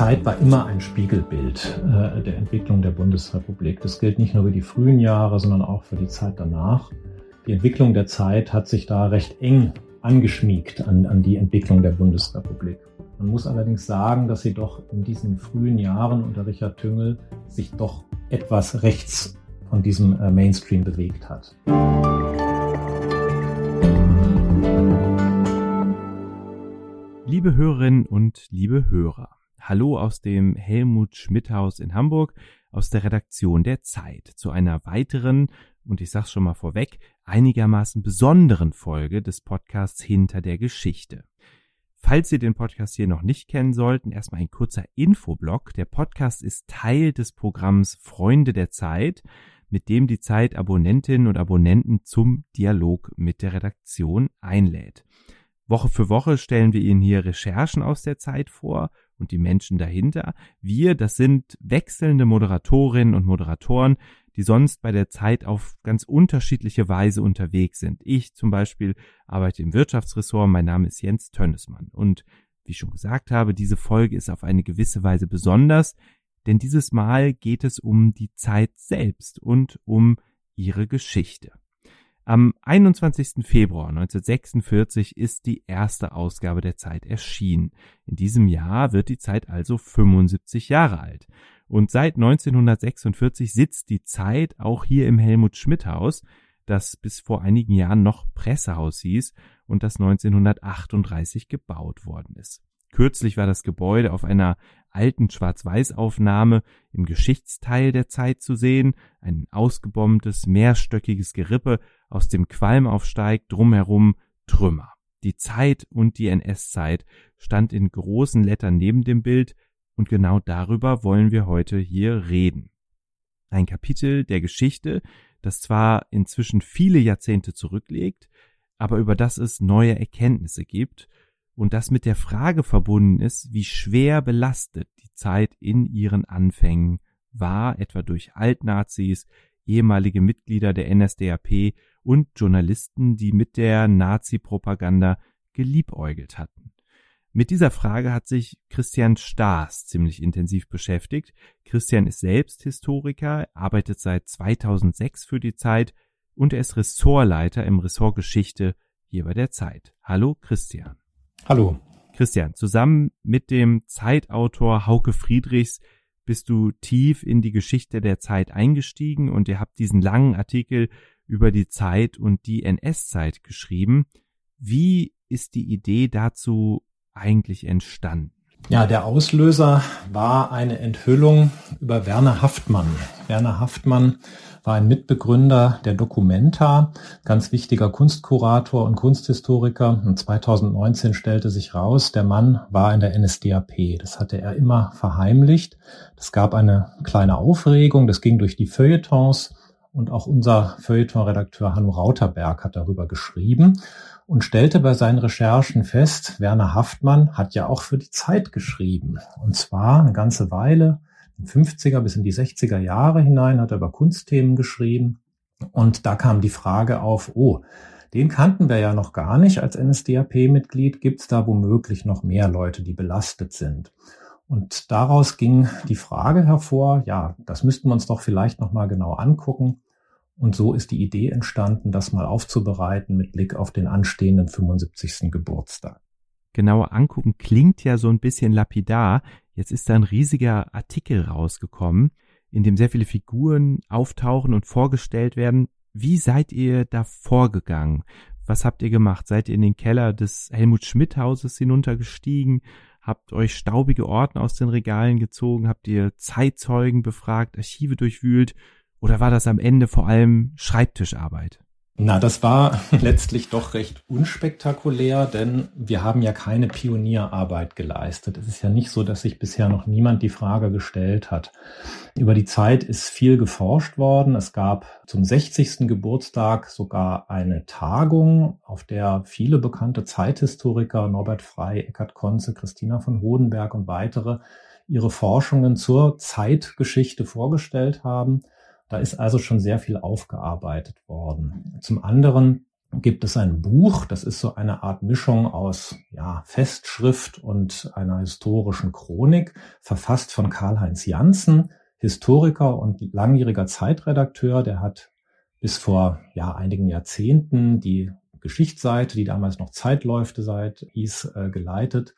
Zeit war immer ein Spiegelbild äh, der Entwicklung der Bundesrepublik. Das gilt nicht nur für die frühen Jahre, sondern auch für die Zeit danach. Die Entwicklung der Zeit hat sich da recht eng angeschmiegt an, an die Entwicklung der Bundesrepublik. Man muss allerdings sagen, dass sie doch in diesen frühen Jahren unter Richard Tüngel sich doch etwas rechts von diesem äh, Mainstream bewegt hat. Liebe Hörerinnen und liebe Hörer, hallo aus dem Helmut Schmidt Haus in Hamburg, aus der Redaktion der Zeit, zu einer weiteren, und ich sag's schon mal vorweg, einigermaßen besonderen Folge des Podcasts Hinter der Geschichte. Falls Sie den Podcast hier noch nicht kennen sollten, erstmal ein kurzer Infoblock. Der Podcast ist Teil des Programms Freunde der Zeit, mit dem die Zeit Abonnentinnen und Abonnenten zum Dialog mit der Redaktion einlädt. Woche für Woche stellen wir Ihnen hier Recherchen aus der Zeit vor und die Menschen dahinter. Wir, das sind wechselnde Moderatorinnen und Moderatoren, die sonst bei der Zeit auf ganz unterschiedliche Weise unterwegs sind. Ich zum Beispiel arbeite im Wirtschaftsressort, mein Name ist Jens Tönnesmann. Und wie ich schon gesagt habe, diese Folge ist auf eine gewisse Weise besonders, denn dieses Mal geht es um die Zeit selbst und um ihre Geschichte. Am 21. Februar 1946 ist die erste Ausgabe der Zeit erschienen. In diesem Jahr wird die Zeit also 75 Jahre alt. Und seit 1946 sitzt die Zeit auch hier im Helmut Schmidt Haus, das bis vor einigen Jahren noch Pressehaus hieß und das 1938 gebaut worden ist. Kürzlich war das Gebäude auf einer alten Schwarz-Weiß-Aufnahme im Geschichtsteil der Zeit zu sehen, ein ausgebombtes, mehrstöckiges Gerippe, aus dem Qualm aufsteigt, drumherum Trümmer. Die Zeit und die NS-Zeit stand in großen Lettern neben dem Bild, und genau darüber wollen wir heute hier reden. Ein Kapitel der Geschichte, das zwar inzwischen viele Jahrzehnte zurücklegt, aber über das es neue Erkenntnisse gibt und das mit der Frage verbunden ist, wie schwer belastet die Zeit in ihren Anfängen war, etwa durch Altnazis, ehemalige Mitglieder der NSDAP und Journalisten, die mit der Nazi-Propaganda geliebäugelt hatten. Mit dieser Frage hat sich Christian Staas ziemlich intensiv beschäftigt. Christian ist selbst Historiker, arbeitet seit 2006 für die Zeit und er ist Ressortleiter im Ressort Geschichte hier bei der Zeit. Hallo Christian. Hallo. Christian, zusammen mit dem Zeitautor Hauke Friedrichs bist du tief in die Geschichte der Zeit eingestiegen und ihr habt diesen langen Artikel über die Zeit und die NS-Zeit geschrieben. Wie ist die Idee dazu eigentlich entstanden? Ja, der Auslöser war eine Enthüllung über Werner Haftmann. Werner Haftmann war ein Mitbegründer der Documenta, ganz wichtiger Kunstkurator und Kunsthistoriker. Und 2019 stellte sich raus, der Mann war in der NSDAP. Das hatte er immer verheimlicht. Es gab eine kleine Aufregung, das ging durch die Feuilletons und auch unser Feuilleton-Redakteur Hanno Rauterberg hat darüber geschrieben und stellte bei seinen Recherchen fest, Werner Haftmann hat ja auch für die Zeit geschrieben. Und zwar eine ganze Weile, in 50er bis in die 60er Jahre hinein hat er über Kunstthemen geschrieben. Und da kam die Frage auf, oh, den kannten wir ja noch gar nicht als NSDAP-Mitglied. Gibt es da womöglich noch mehr Leute, die belastet sind? Und daraus ging die Frage hervor, ja, das müssten wir uns doch vielleicht noch mal genau angucken. Und so ist die Idee entstanden, das mal aufzubereiten mit Blick auf den anstehenden 75. Geburtstag. Genauer angucken klingt ja so ein bisschen lapidar. Jetzt ist da ein riesiger Artikel rausgekommen, in dem sehr viele Figuren auftauchen und vorgestellt werden. Wie seid ihr da vorgegangen? Was habt ihr gemacht? Seid ihr in den Keller des Helmut Schmidt Hauses hinuntergestiegen? Habt euch staubige Ordner aus den Regalen gezogen? Habt ihr Zeitzeugen befragt, Archive durchwühlt? Oder war das am Ende vor allem Schreibtischarbeit? Na, das war letztlich doch recht unspektakulär, denn wir haben ja keine Pionierarbeit geleistet. Es ist ja nicht so, dass sich bisher noch niemand die Frage gestellt hat. Über die Zeit ist viel geforscht worden. Es gab zum 60. Geburtstag sogar eine Tagung, auf der viele bekannte Zeithistoriker, Norbert Frey, Eckhard Konze, Christina von Hodenberg und weitere ihre Forschungen zur Zeitgeschichte vorgestellt haben. Da ist also schon sehr viel aufgearbeitet worden. Zum anderen gibt es ein Buch, das ist so eine Art Mischung aus ja, Festschrift und einer historischen Chronik, verfasst von Karl-Heinz Janssen, Historiker und langjähriger Zeitredakteur. Der hat bis vor ja, einigen Jahrzehnten die Geschichtsseite, die damals noch Zeitläufte seit hieß, äh, geleitet.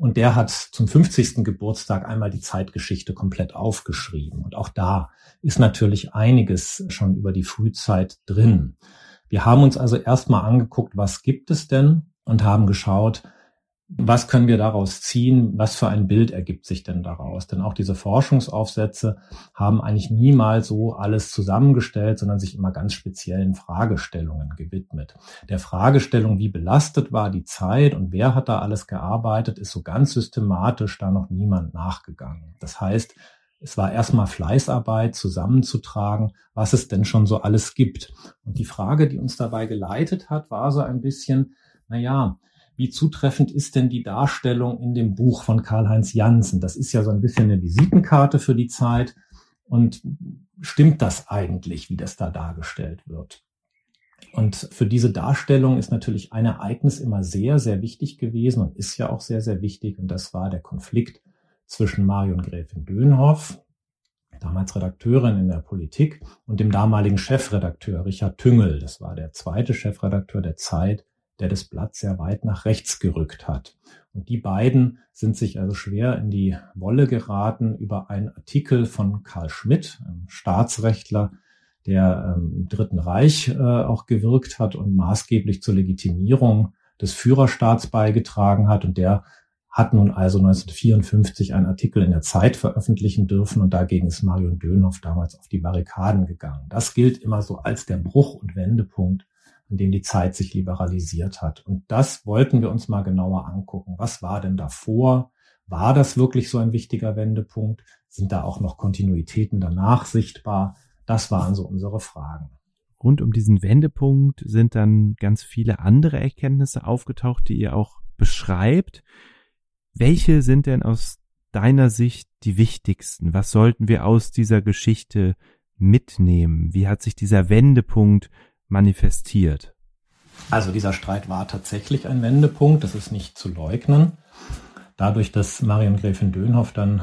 Und der hat zum 50. Geburtstag einmal die Zeitgeschichte komplett aufgeschrieben. Und auch da ist natürlich einiges schon über die Frühzeit drin. Wir haben uns also erstmal angeguckt, was gibt es denn und haben geschaut, was können wir daraus ziehen? Was für ein Bild ergibt sich denn daraus? Denn auch diese Forschungsaufsätze haben eigentlich niemals so alles zusammengestellt, sondern sich immer ganz speziellen Fragestellungen gewidmet. Der Fragestellung, wie belastet war die Zeit und wer hat da alles gearbeitet, ist so ganz systematisch da noch niemand nachgegangen. Das heißt, es war erstmal Fleißarbeit zusammenzutragen, was es denn schon so alles gibt. Und die Frage, die uns dabei geleitet hat, war so ein bisschen, na ja, wie zutreffend ist denn die Darstellung in dem Buch von Karl-Heinz Janssen? Das ist ja so ein bisschen eine Visitenkarte für die Zeit. Und stimmt das eigentlich, wie das da dargestellt wird? Und für diese Darstellung ist natürlich ein Ereignis immer sehr, sehr wichtig gewesen und ist ja auch sehr, sehr wichtig. Und das war der Konflikt zwischen Marion Gräfin Dönhoff, damals Redakteurin in der Politik, und dem damaligen Chefredakteur Richard Tüngel. Das war der zweite Chefredakteur der Zeit, der das Blatt sehr weit nach rechts gerückt hat. Und die beiden sind sich also schwer in die Wolle geraten über einen Artikel von Karl Schmidt, Staatsrechtler, der ähm, im Dritten Reich äh, auch gewirkt hat und maßgeblich zur Legitimierung des Führerstaats beigetragen hat. Und der hat nun also 1954 einen Artikel in der Zeit veröffentlichen dürfen und dagegen ist Marion Dönhoff damals auf die Barrikaden gegangen. Das gilt immer so als der Bruch und Wendepunkt in dem die Zeit sich liberalisiert hat. Und das wollten wir uns mal genauer angucken. Was war denn davor? War das wirklich so ein wichtiger Wendepunkt? Sind da auch noch Kontinuitäten danach sichtbar? Das waren so unsere Fragen. Rund um diesen Wendepunkt sind dann ganz viele andere Erkenntnisse aufgetaucht, die ihr auch beschreibt. Welche sind denn aus deiner Sicht die wichtigsten? Was sollten wir aus dieser Geschichte mitnehmen? Wie hat sich dieser Wendepunkt manifestiert? Also dieser Streit war tatsächlich ein Wendepunkt, das ist nicht zu leugnen. Dadurch, dass Marion Gräfin Dönhoff dann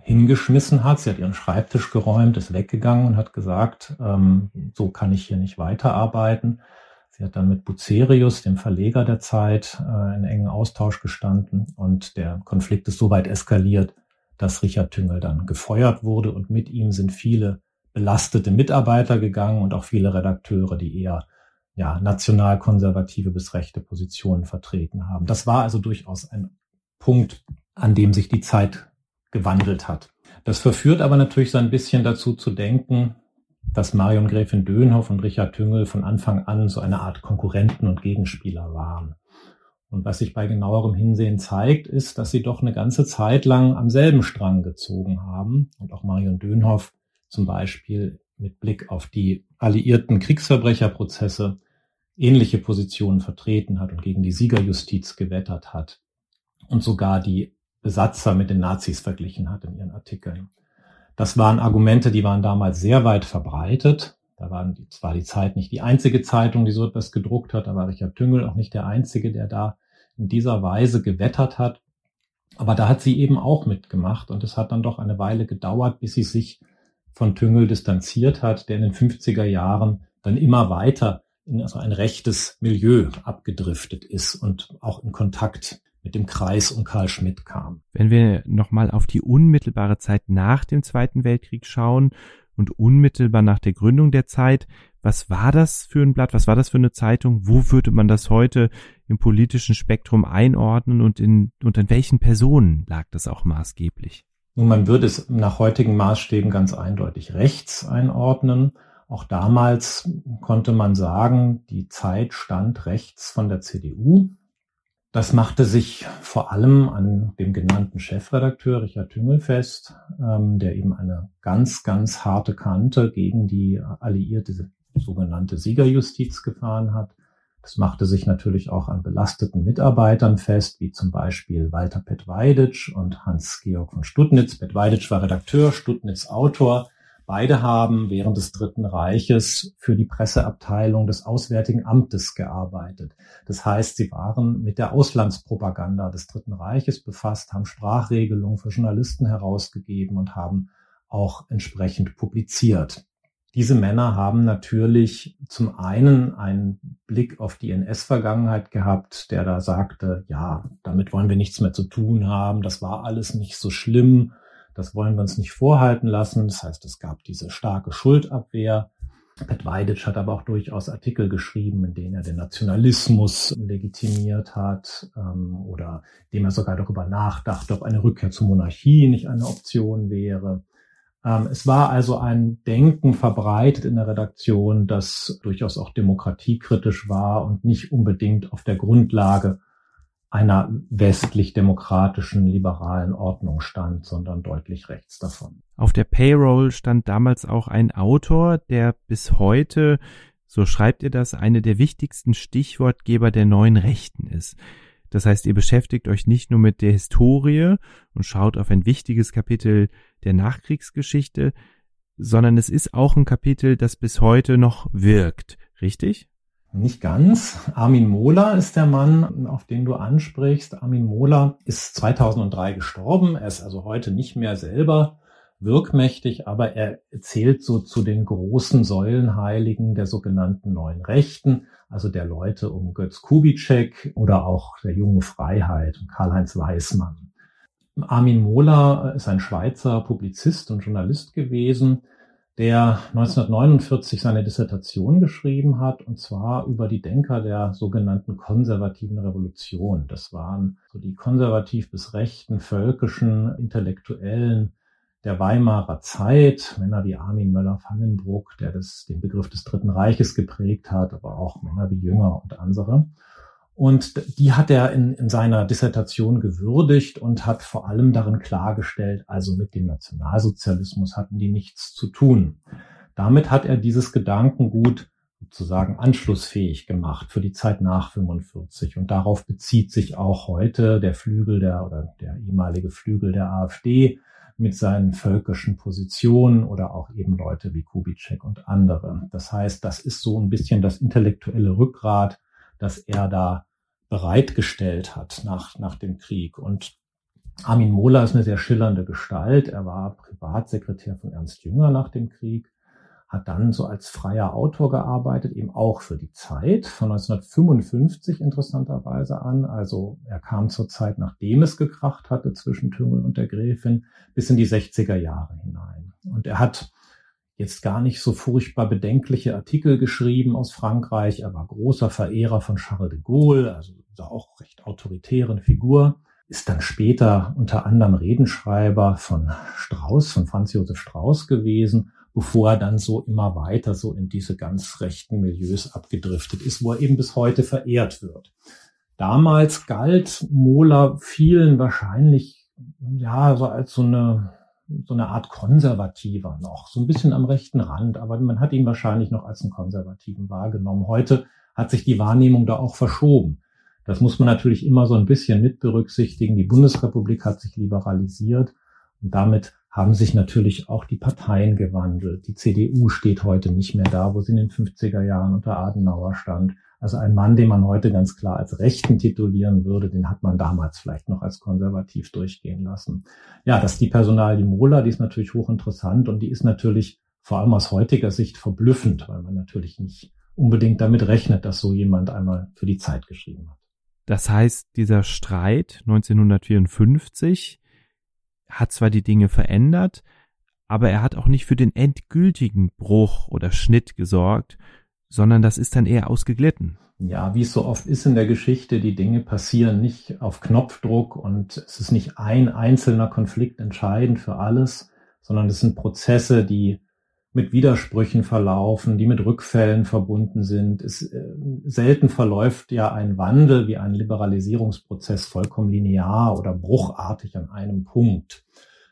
hingeschmissen hat, sie hat ihren Schreibtisch geräumt, ist weggegangen und hat gesagt, ähm, so kann ich hier nicht weiterarbeiten. Sie hat dann mit Bucerius, dem Verleger der Zeit, äh, in engen Austausch gestanden und der Konflikt ist so weit eskaliert, dass Richard Tüngel dann gefeuert wurde und mit ihm sind viele belastete Mitarbeiter gegangen und auch viele Redakteure, die eher ja, nationalkonservative bis rechte Positionen vertreten haben. Das war also durchaus ein Punkt, an dem sich die Zeit gewandelt hat. Das verführt aber natürlich so ein bisschen dazu zu denken, dass Marion Gräfin Dönhoff und Richard Tüngel von Anfang an so eine Art Konkurrenten und Gegenspieler waren. Und was sich bei genauerem Hinsehen zeigt, ist, dass sie doch eine ganze Zeit lang am selben Strang gezogen haben. Und auch Marion Dönhoff zum Beispiel mit Blick auf die alliierten Kriegsverbrecherprozesse ähnliche Positionen vertreten hat und gegen die Siegerjustiz gewettert hat und sogar die Besatzer mit den Nazis verglichen hat in ihren Artikeln. Das waren Argumente, die waren damals sehr weit verbreitet. Da die, zwar die Zeit nicht die einzige Zeitung, die so etwas gedruckt hat, war Richard Tüngel auch nicht der einzige, der da in dieser Weise gewettert hat. Aber da hat sie eben auch mitgemacht und es hat dann doch eine Weile gedauert, bis sie sich von Tüngel distanziert hat, der in den 50er Jahren dann immer weiter in also ein rechtes Milieu abgedriftet ist und auch in Kontakt mit dem Kreis um Karl Schmidt kam. Wenn wir nochmal auf die unmittelbare Zeit nach dem Zweiten Weltkrieg schauen und unmittelbar nach der Gründung der Zeit, was war das für ein Blatt? Was war das für eine Zeitung? Wo würde man das heute im politischen Spektrum einordnen und in, und in welchen Personen lag das auch maßgeblich? Nun, man würde es nach heutigen Maßstäben ganz eindeutig rechts einordnen. Auch damals konnte man sagen, die Zeit stand rechts von der CDU. Das machte sich vor allem an dem genannten Chefredakteur Richard Tüngel fest, ähm, der eben eine ganz, ganz harte Kante gegen die alliierte sogenannte Siegerjustiz gefahren hat. Das machte sich natürlich auch an belasteten Mitarbeitern fest, wie zum Beispiel Walter Petweiditsch und Hans-Georg von Studnitz. Petweiditsch war Redakteur, Studnitz Autor. Beide haben während des Dritten Reiches für die Presseabteilung des Auswärtigen Amtes gearbeitet. Das heißt, sie waren mit der Auslandspropaganda des Dritten Reiches befasst, haben Sprachregelungen für Journalisten herausgegeben und haben auch entsprechend publiziert. Diese Männer haben natürlich zum einen einen Blick auf die NS-Vergangenheit gehabt, der da sagte, ja, damit wollen wir nichts mehr zu tun haben, das war alles nicht so schlimm, das wollen wir uns nicht vorhalten lassen. Das heißt, es gab diese starke Schuldabwehr. Pat Weiditsch hat aber auch durchaus Artikel geschrieben, in denen er den Nationalismus legitimiert hat ähm, oder dem er sogar darüber nachdachte, ob eine Rückkehr zur Monarchie nicht eine Option wäre. Ähm, es war also ein Denken verbreitet in der Redaktion, das durchaus auch demokratiekritisch war und nicht unbedingt auf der Grundlage einer westlich-demokratischen liberalen Ordnung stand, sondern deutlich rechts davon. Auf der Payroll stand damals auch ein Autor, der bis heute, so schreibt ihr das, eine der wichtigsten Stichwortgeber der neuen Rechten ist. Das heißt, ihr beschäftigt euch nicht nur mit der Historie und schaut auf ein wichtiges Kapitel der Nachkriegsgeschichte, sondern es ist auch ein Kapitel, das bis heute noch wirkt, richtig? Nicht ganz. Armin Mohler ist der Mann, auf den du ansprichst. Armin Mohler ist 2003 gestorben. Er ist also heute nicht mehr selber wirkmächtig, aber er zählt so zu den großen Säulenheiligen der sogenannten neuen Rechten, also der Leute um Götz Kubitschek oder auch der junge Freiheit, Karl-Heinz Weismann. Armin Mohler ist ein Schweizer Publizist und Journalist gewesen, der 1949 seine Dissertation geschrieben hat, und zwar über die Denker der sogenannten konservativen Revolution. Das waren so die konservativ bis rechten völkischen Intellektuellen der Weimarer Zeit, Männer wie Armin Möller-Vandenbruck, der das, den Begriff des Dritten Reiches geprägt hat, aber auch Männer wie Jünger und andere. Und die hat er in, in seiner Dissertation gewürdigt und hat vor allem darin klargestellt, also mit dem Nationalsozialismus hatten die nichts zu tun. Damit hat er dieses Gedankengut sozusagen anschlussfähig gemacht für die Zeit nach 45. Und darauf bezieht sich auch heute der Flügel der oder der ehemalige Flügel der AfD, mit seinen völkischen Positionen oder auch eben Leute wie Kubitschek und andere. Das heißt, das ist so ein bisschen das intellektuelle Rückgrat, das er da bereitgestellt hat nach, nach dem Krieg. Und Armin Mohler ist eine sehr schillernde Gestalt. Er war Privatsekretär von Ernst Jünger nach dem Krieg hat dann so als freier Autor gearbeitet, eben auch für die Zeit von 1955 interessanterweise an. Also er kam zur Zeit, nachdem es gekracht hatte zwischen Tüngel und der Gräfin, bis in die 60er Jahre hinein. Und er hat jetzt gar nicht so furchtbar bedenkliche Artikel geschrieben aus Frankreich. Er war großer Verehrer von Charles de Gaulle, also auch recht autoritären Figur ist dann später unter anderem Redenschreiber von Strauß, von Franz Josef Strauß gewesen bevor er dann so immer weiter so in diese ganz rechten Milieus abgedriftet ist, wo er eben bis heute verehrt wird. Damals galt Mohler vielen wahrscheinlich, ja, so als so eine, so eine Art Konservativer noch, so ein bisschen am rechten Rand, aber man hat ihn wahrscheinlich noch als einen Konservativen wahrgenommen. Heute hat sich die Wahrnehmung da auch verschoben. Das muss man natürlich immer so ein bisschen mit berücksichtigen. Die Bundesrepublik hat sich liberalisiert und damit haben sich natürlich auch die Parteien gewandelt. Die CDU steht heute nicht mehr da, wo sie in den 50er Jahren unter Adenauer stand. Also ein Mann, den man heute ganz klar als Rechten titulieren würde, den hat man damals vielleicht noch als konservativ durchgehen lassen. Ja, dass die Personal, die Mola, die ist natürlich hochinteressant und die ist natürlich vor allem aus heutiger Sicht verblüffend, weil man natürlich nicht unbedingt damit rechnet, dass so jemand einmal für die Zeit geschrieben hat. Das heißt, dieser Streit 1954 hat zwar die Dinge verändert, aber er hat auch nicht für den endgültigen Bruch oder Schnitt gesorgt, sondern das ist dann eher ausgeglitten. Ja, wie es so oft ist in der Geschichte, die Dinge passieren nicht auf Knopfdruck und es ist nicht ein einzelner Konflikt entscheidend für alles, sondern es sind Prozesse, die mit Widersprüchen verlaufen, die mit Rückfällen verbunden sind. Es, äh, selten verläuft ja ein Wandel wie ein Liberalisierungsprozess vollkommen linear oder bruchartig an einem Punkt.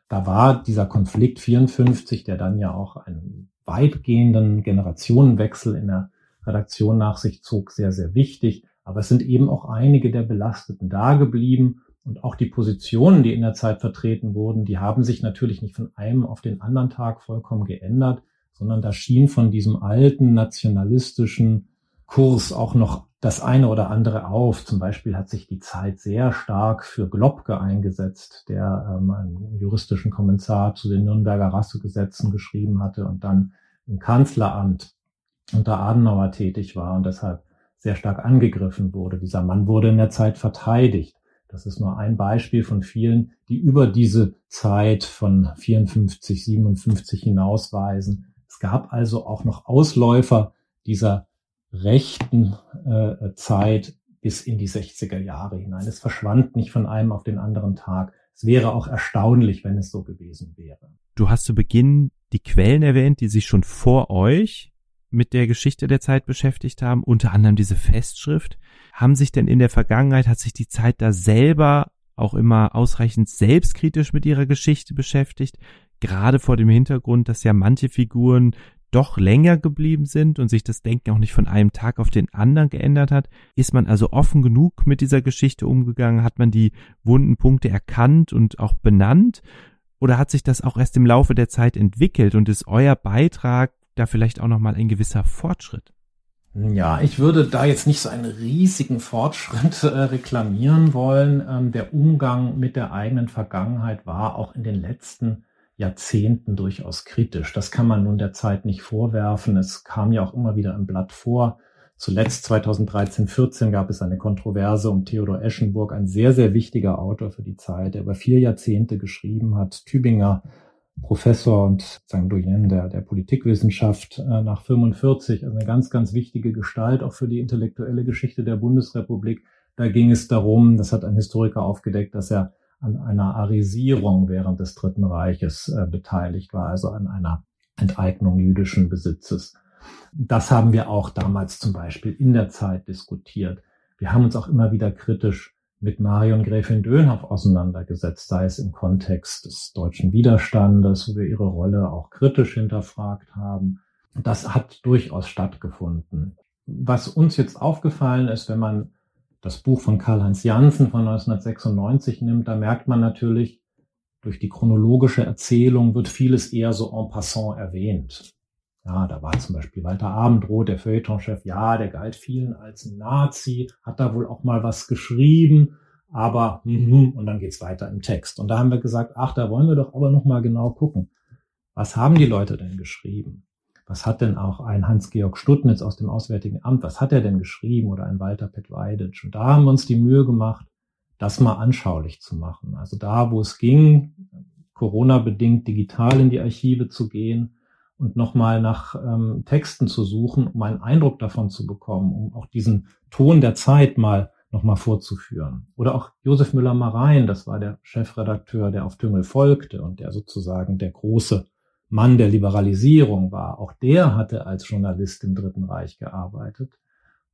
Da war dieser Konflikt 54, der dann ja auch einen weitgehenden Generationenwechsel in der Redaktion nach sich zog, sehr, sehr wichtig. Aber es sind eben auch einige der Belasteten da geblieben. Und auch die Positionen, die in der Zeit vertreten wurden, die haben sich natürlich nicht von einem auf den anderen Tag vollkommen geändert, sondern da schien von diesem alten nationalistischen Kurs auch noch das eine oder andere auf. Zum Beispiel hat sich die Zeit sehr stark für Globke eingesetzt, der ähm, einen juristischen Kommentar zu den Nürnberger Rassegesetzen geschrieben hatte und dann im Kanzleramt unter Adenauer tätig war und deshalb sehr stark angegriffen wurde. Dieser Mann wurde in der Zeit verteidigt. Das ist nur ein Beispiel von vielen, die über diese Zeit von 54, 57 hinausweisen. Es gab also auch noch Ausläufer dieser rechten äh, Zeit bis in die 60er Jahre hinein. Es verschwand nicht von einem auf den anderen Tag. Es wäre auch erstaunlich, wenn es so gewesen wäre. Du hast zu Beginn die Quellen erwähnt, die sich schon vor euch mit der Geschichte der Zeit beschäftigt haben, unter anderem diese Festschrift. Haben sich denn in der Vergangenheit, hat sich die Zeit da selber auch immer ausreichend selbstkritisch mit ihrer Geschichte beschäftigt, gerade vor dem Hintergrund, dass ja manche Figuren doch länger geblieben sind und sich das Denken auch nicht von einem Tag auf den anderen geändert hat, ist man also offen genug mit dieser Geschichte umgegangen, hat man die wunden Punkte erkannt und auch benannt? Oder hat sich das auch erst im Laufe der Zeit entwickelt? Und ist euer Beitrag da vielleicht auch nochmal ein gewisser Fortschritt? Ja, ich würde da jetzt nicht so einen riesigen Fortschritt äh, reklamieren wollen. Ähm, der Umgang mit der eigenen Vergangenheit war auch in den letzten Jahrzehnten durchaus kritisch. Das kann man nun der Zeit nicht vorwerfen. Es kam ja auch immer wieder im Blatt vor. Zuletzt 2013, 14 gab es eine Kontroverse um Theodor Eschenburg, ein sehr, sehr wichtiger Autor für die Zeit, der über vier Jahrzehnte geschrieben hat, Tübinger Professor und St. Doyen der, der Politikwissenschaft äh, nach 45, also eine ganz, ganz wichtige Gestalt auch für die intellektuelle Geschichte der Bundesrepublik. Da ging es darum, das hat ein Historiker aufgedeckt, dass er an einer Arisierung während des Dritten Reiches äh, beteiligt war, also an einer Enteignung jüdischen Besitzes. Das haben wir auch damals zum Beispiel in der Zeit diskutiert. Wir haben uns auch immer wieder kritisch mit Marion Gräfin Dönhoff auseinandergesetzt, sei es im Kontext des deutschen Widerstandes, wo wir ihre Rolle auch kritisch hinterfragt haben. Das hat durchaus stattgefunden. Was uns jetzt aufgefallen ist, wenn man das Buch von Karl-Heinz Janssen von 1996 nimmt, da merkt man natürlich, durch die chronologische Erzählung wird vieles eher so en passant erwähnt. Ja, da war zum Beispiel Walter Abendroth, der Feuilletonchef, ja, der galt vielen als Nazi, hat da wohl auch mal was geschrieben, aber mm, und dann geht's weiter im Text. Und da haben wir gesagt, ach, da wollen wir doch aber noch mal genau gucken. Was haben die Leute denn geschrieben? Was hat denn auch ein Hans-Georg Stuttnitz aus dem Auswärtigen Amt, was hat er denn geschrieben oder ein Walter Petweiditsch? Und da haben wir uns die Mühe gemacht, das mal anschaulich zu machen. Also da, wo es ging, Corona-bedingt digital in die Archive zu gehen, und nochmal nach ähm, Texten zu suchen, um einen Eindruck davon zu bekommen, um auch diesen Ton der Zeit mal nochmal vorzuführen. Oder auch Josef Müller-Marein, das war der Chefredakteur, der auf Tüngel folgte und der sozusagen der große Mann der Liberalisierung war. Auch der hatte als Journalist im Dritten Reich gearbeitet.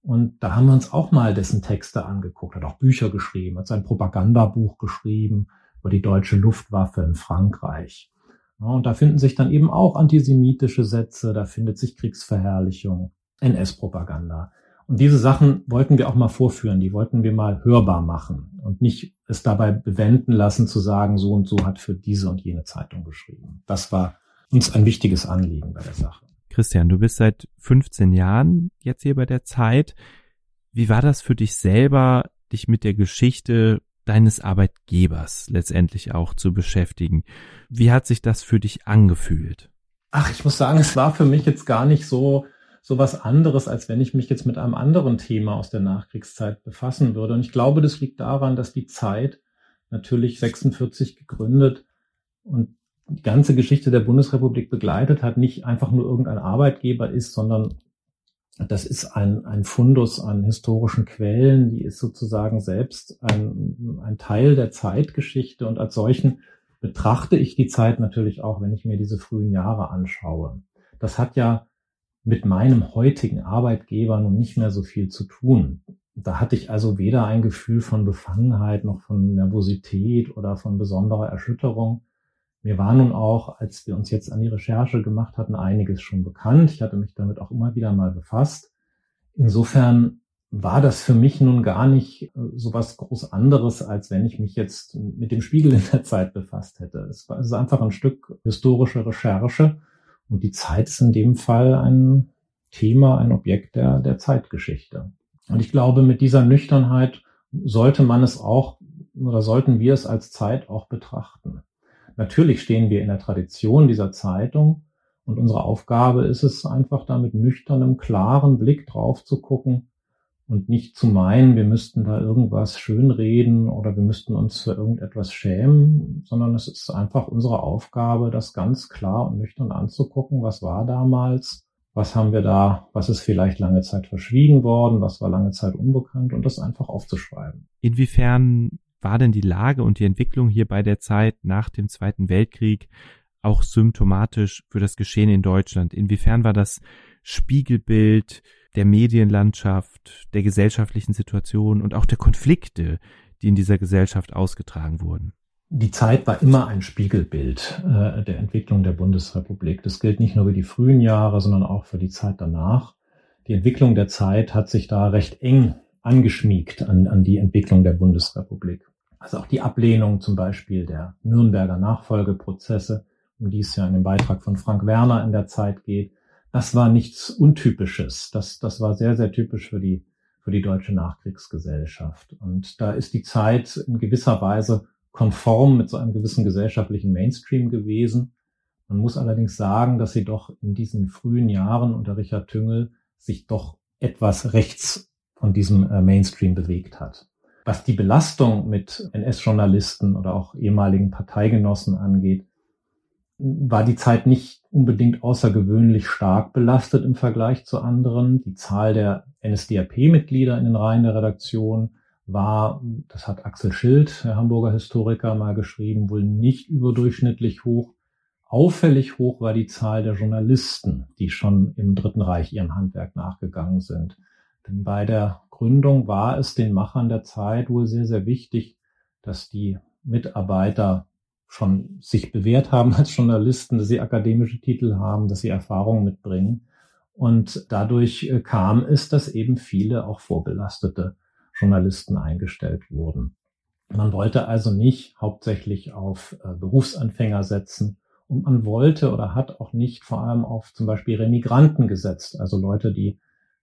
Und da haben wir uns auch mal dessen Texte angeguckt, hat auch Bücher geschrieben, hat sein Propagandabuch geschrieben über die deutsche Luftwaffe in Frankreich. Und da finden sich dann eben auch antisemitische Sätze, da findet sich Kriegsverherrlichung, NS-Propaganda. Und diese Sachen wollten wir auch mal vorführen, die wollten wir mal hörbar machen und nicht es dabei bewenden lassen zu sagen, so und so hat für diese und jene Zeitung geschrieben. Das war uns ein wichtiges Anliegen bei der Sache. Christian, du bist seit 15 Jahren jetzt hier bei der Zeit. Wie war das für dich selber, dich mit der Geschichte deines Arbeitgebers letztendlich auch zu beschäftigen. Wie hat sich das für dich angefühlt? Ach, ich muss sagen, es war für mich jetzt gar nicht so, so was anderes, als wenn ich mich jetzt mit einem anderen Thema aus der Nachkriegszeit befassen würde. Und ich glaube, das liegt daran, dass die Zeit natürlich 46 gegründet und die ganze Geschichte der Bundesrepublik begleitet hat, nicht einfach nur irgendein Arbeitgeber ist, sondern das ist ein, ein Fundus an historischen Quellen, die ist sozusagen selbst ein, ein Teil der Zeitgeschichte und als solchen betrachte ich die Zeit natürlich auch, wenn ich mir diese frühen Jahre anschaue. Das hat ja mit meinem heutigen Arbeitgeber nun nicht mehr so viel zu tun. Da hatte ich also weder ein Gefühl von Befangenheit noch von Nervosität oder von besonderer Erschütterung. Mir war nun auch, als wir uns jetzt an die Recherche gemacht hatten, einiges schon bekannt. Ich hatte mich damit auch immer wieder mal befasst. Insofern war das für mich nun gar nicht äh, so was groß anderes, als wenn ich mich jetzt mit dem Spiegel in der Zeit befasst hätte. Es war es ist einfach ein Stück historische Recherche und die Zeit ist in dem Fall ein Thema, ein Objekt der, der Zeitgeschichte. Und ich glaube, mit dieser Nüchternheit sollte man es auch oder sollten wir es als Zeit auch betrachten. Natürlich stehen wir in der Tradition dieser Zeitung und unsere Aufgabe ist es einfach da mit nüchternem, klaren Blick drauf zu gucken, und nicht zu meinen, wir müssten da irgendwas schönreden oder wir müssten uns für irgendetwas schämen, sondern es ist einfach unsere Aufgabe, das ganz klar und nüchtern anzugucken, was war damals, was haben wir da, was ist vielleicht lange Zeit verschwiegen worden, was war lange Zeit unbekannt und das einfach aufzuschreiben. Inwiefern war denn die Lage und die Entwicklung hier bei der Zeit nach dem Zweiten Weltkrieg auch symptomatisch für das Geschehen in Deutschland? Inwiefern war das Spiegelbild der Medienlandschaft, der gesellschaftlichen Situation und auch der Konflikte, die in dieser Gesellschaft ausgetragen wurden. Die Zeit war immer ein Spiegelbild äh, der Entwicklung der Bundesrepublik. Das gilt nicht nur für die frühen Jahre, sondern auch für die Zeit danach. Die Entwicklung der Zeit hat sich da recht eng angeschmiegt an, an die Entwicklung der Bundesrepublik. Also auch die Ablehnung zum Beispiel der Nürnberger Nachfolgeprozesse, um die es ja in dem Beitrag von Frank Werner in der Zeit geht, das war nichts Untypisches. Das, das war sehr, sehr typisch für die, für die deutsche Nachkriegsgesellschaft. Und da ist die Zeit in gewisser Weise konform mit so einem gewissen gesellschaftlichen Mainstream gewesen. Man muss allerdings sagen, dass sie doch in diesen frühen Jahren unter Richard Tüngel sich doch etwas rechts von diesem äh, Mainstream bewegt hat. Was die Belastung mit NS-Journalisten oder auch ehemaligen Parteigenossen angeht, war die Zeit nicht unbedingt außergewöhnlich stark belastet im Vergleich zu anderen. Die Zahl der NSDAP-Mitglieder in den Reihen der Redaktion war, das hat Axel Schild, der Hamburger Historiker, mal geschrieben, wohl nicht überdurchschnittlich hoch. Auffällig hoch war die Zahl der Journalisten, die schon im Dritten Reich ihrem Handwerk nachgegangen sind. Denn bei der Gründung war es den Machern der Zeit wohl sehr, sehr wichtig, dass die Mitarbeiter schon sich bewährt haben als Journalisten, dass sie akademische Titel haben, dass sie Erfahrungen mitbringen. Und dadurch äh, kam es, dass eben viele auch vorbelastete Journalisten eingestellt wurden. Man wollte also nicht hauptsächlich auf äh, Berufsanfänger setzen und man wollte oder hat auch nicht vor allem auf zum Beispiel Remigranten gesetzt, also Leute, die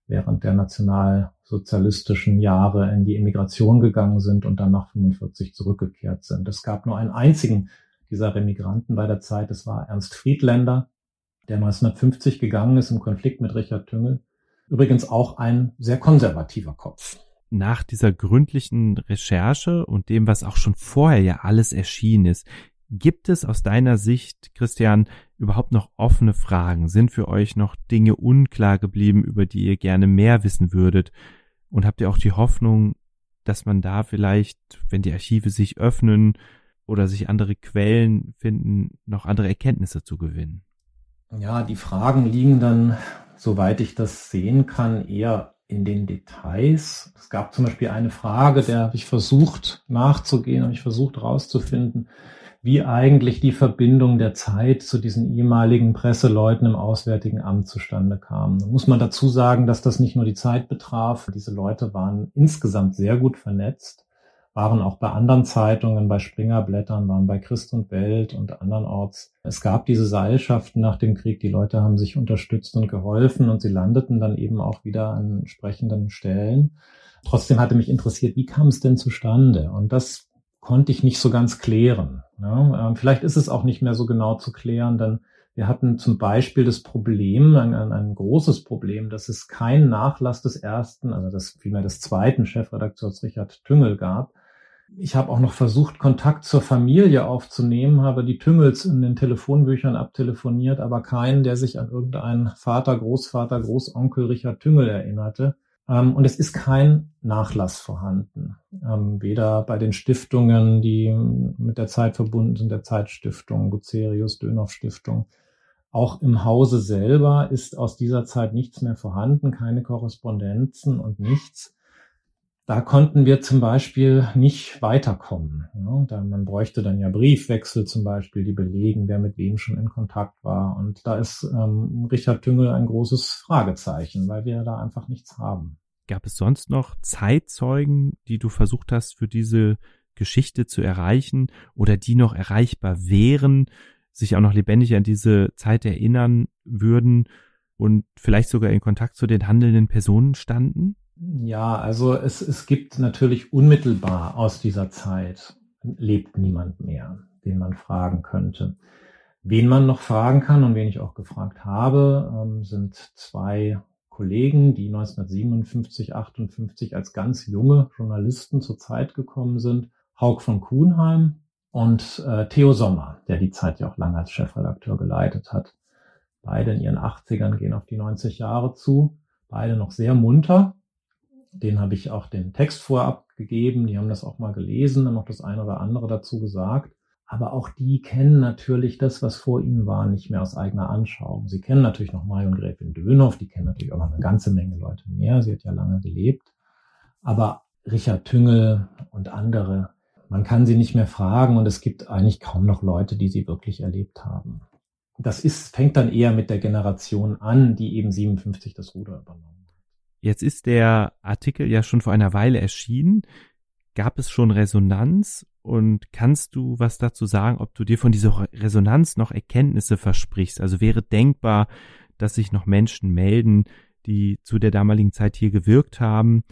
während der nationalsozialistischen Jahre in die Emigration gegangen sind und dann nach 45 zurückgekehrt sind. Es gab nur einen einzigen dieser Remigranten bei der Zeit, das war Ernst Friedländer, der 1950 gegangen ist im Konflikt mit Richard Tüngel. Übrigens auch ein sehr konservativer Kopf. Nach dieser gründlichen Recherche und dem, was auch schon vorher ja alles erschienen ist, Gibt es aus deiner Sicht, Christian, überhaupt noch offene Fragen? Sind für euch noch Dinge unklar geblieben, über die ihr gerne mehr wissen würdet? Und habt ihr auch die Hoffnung, dass man da vielleicht, wenn die Archive sich öffnen oder sich andere Quellen finden, noch andere Erkenntnisse zu gewinnen? Ja, die Fragen liegen dann, soweit ich das sehen kann, eher in den Details. Es gab zum Beispiel eine Frage, der habe ich versucht nachzugehen und ich versucht herauszufinden, wie eigentlich die Verbindung der Zeit zu diesen ehemaligen Presseleuten im Auswärtigen Amt zustande kam. Da muss man dazu sagen, dass das nicht nur die Zeit betraf. Diese Leute waren insgesamt sehr gut vernetzt, waren auch bei anderen Zeitungen, bei Springerblättern, waren bei Christ und Welt und andernorts. Es gab diese Seilschaften nach dem Krieg. Die Leute haben sich unterstützt und geholfen und sie landeten dann eben auch wieder an entsprechenden Stellen. Trotzdem hatte mich interessiert, wie kam es denn zustande? Und das konnte ich nicht so ganz klären. Ja, ähm, vielleicht ist es auch nicht mehr so genau zu klären, denn wir hatten zum Beispiel das Problem, ein, ein, ein großes Problem, dass es keinen Nachlass des ersten, also das vielmehr des zweiten Chefredakteurs Richard Tüngel gab. Ich habe auch noch versucht, Kontakt zur Familie aufzunehmen, habe die Tüngels in den Telefonbüchern abtelefoniert, aber keinen, der sich an irgendeinen Vater, Großvater, Großonkel Richard Tüngel erinnerte. Ähm, und es ist kein Nachlass vorhanden. Ähm, weder bei den Stiftungen, die mit der Zeit verbunden sind, der Zeitstiftung, Bucerius, Dönhoff Stiftung. Auch im Hause selber ist aus dieser Zeit nichts mehr vorhanden, keine Korrespondenzen und nichts. Da konnten wir zum Beispiel nicht weiterkommen. Ja, da man bräuchte dann ja Briefwechsel zum Beispiel, die belegen, wer mit wem schon in Kontakt war. Und da ist ähm, Richard Tüngel ein großes Fragezeichen, weil wir da einfach nichts haben. Gab es sonst noch Zeitzeugen, die du versucht hast, für diese Geschichte zu erreichen oder die noch erreichbar wären, sich auch noch lebendig an diese Zeit erinnern würden und vielleicht sogar in Kontakt zu den handelnden Personen standen? Ja, also es, es gibt natürlich unmittelbar aus dieser Zeit lebt niemand mehr, den man fragen könnte. Wen man noch fragen kann und wen ich auch gefragt habe, ähm, sind zwei Kollegen, die 1957, 58 als ganz junge Journalisten zur Zeit gekommen sind. Haug von Kuhnheim und äh, Theo Sommer, der die Zeit ja auch lange als Chefredakteur geleitet hat. Beide in ihren 80ern gehen auf die 90 Jahre zu. Beide noch sehr munter. Den habe ich auch den Text vorab gegeben. Die haben das auch mal gelesen, haben auch das eine oder andere dazu gesagt. Aber auch die kennen natürlich das, was vor ihnen war, nicht mehr aus eigener Anschauung. Sie kennen natürlich noch Marion Gräfin Dönhoff, die kennen natürlich auch noch eine ganze Menge Leute mehr. Sie hat ja lange gelebt. Aber Richard Tüngel und andere, man kann sie nicht mehr fragen und es gibt eigentlich kaum noch Leute, die sie wirklich erlebt haben. Das ist, fängt dann eher mit der Generation an, die eben 57 das Ruder übernommen hat. Jetzt ist der Artikel ja schon vor einer Weile erschienen. Gab es schon Resonanz und kannst du was dazu sagen, ob du dir von dieser Resonanz noch Erkenntnisse versprichst? Also wäre denkbar, dass sich noch Menschen melden, die zu der damaligen Zeit hier gewirkt haben.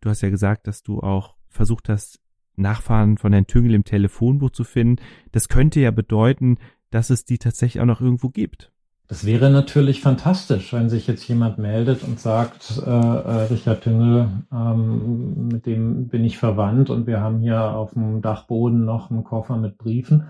Du hast ja gesagt, dass du auch versucht hast, Nachfahren von Herrn Tüngel im Telefonbuch zu finden. Das könnte ja bedeuten, dass es die tatsächlich auch noch irgendwo gibt. Das wäre natürlich fantastisch, wenn sich jetzt jemand meldet und sagt, äh, äh, Richard Tüngel, ähm, mit dem bin ich verwandt und wir haben hier auf dem Dachboden noch einen Koffer mit Briefen.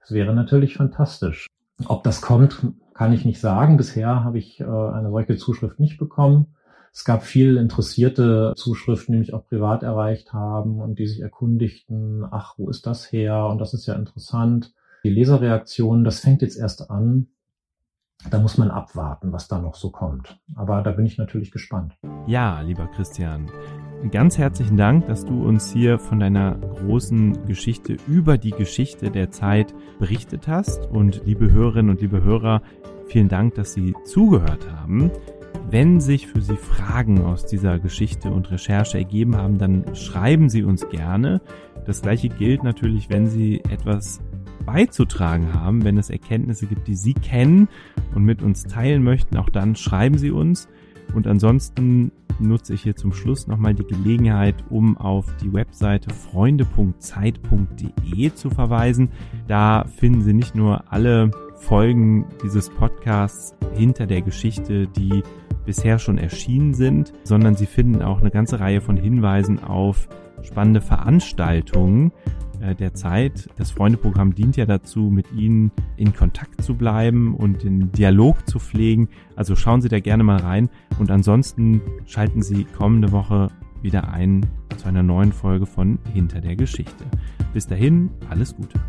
Das wäre natürlich fantastisch. Ob das kommt, kann ich nicht sagen. Bisher habe ich äh, eine solche Zuschrift nicht bekommen. Es gab viel interessierte Zuschriften, die mich auch privat erreicht haben und die sich erkundigten, ach, wo ist das her? Und das ist ja interessant. Die Leserreaktionen, das fängt jetzt erst an da muss man abwarten, was da noch so kommt. Aber da bin ich natürlich gespannt. Ja, lieber Christian, ganz herzlichen Dank, dass du uns hier von deiner großen Geschichte über die Geschichte der Zeit berichtet hast. Und liebe Hörerinnen und liebe Hörer, vielen Dank, dass Sie zugehört haben. Wenn sich für Sie Fragen aus dieser Geschichte und Recherche ergeben haben, dann schreiben Sie uns gerne. Das gleiche gilt natürlich, wenn Sie etwas beizutragen haben, wenn es Erkenntnisse gibt, die Sie kennen und mit uns teilen möchten, auch dann schreiben Sie uns. Und ansonsten nutze ich hier zum Schluss nochmal die Gelegenheit, um auf die Webseite freunde.zeit.de zu verweisen. Da finden Sie nicht nur alle Folgen dieses Podcasts hinter der Geschichte, die bisher schon erschienen sind, sondern Sie finden auch eine ganze Reihe von Hinweisen auf spannende Veranstaltungen äh, der Zeit. Das Freundeprogramm dient ja dazu, mit Ihnen in Kontakt zu bleiben und den Dialog zu pflegen. Also schauen Sie da gerne mal rein und ansonsten schalten Sie kommende Woche wieder ein zu einer neuen Folge von Hinter der Geschichte. Bis dahin, alles Gute.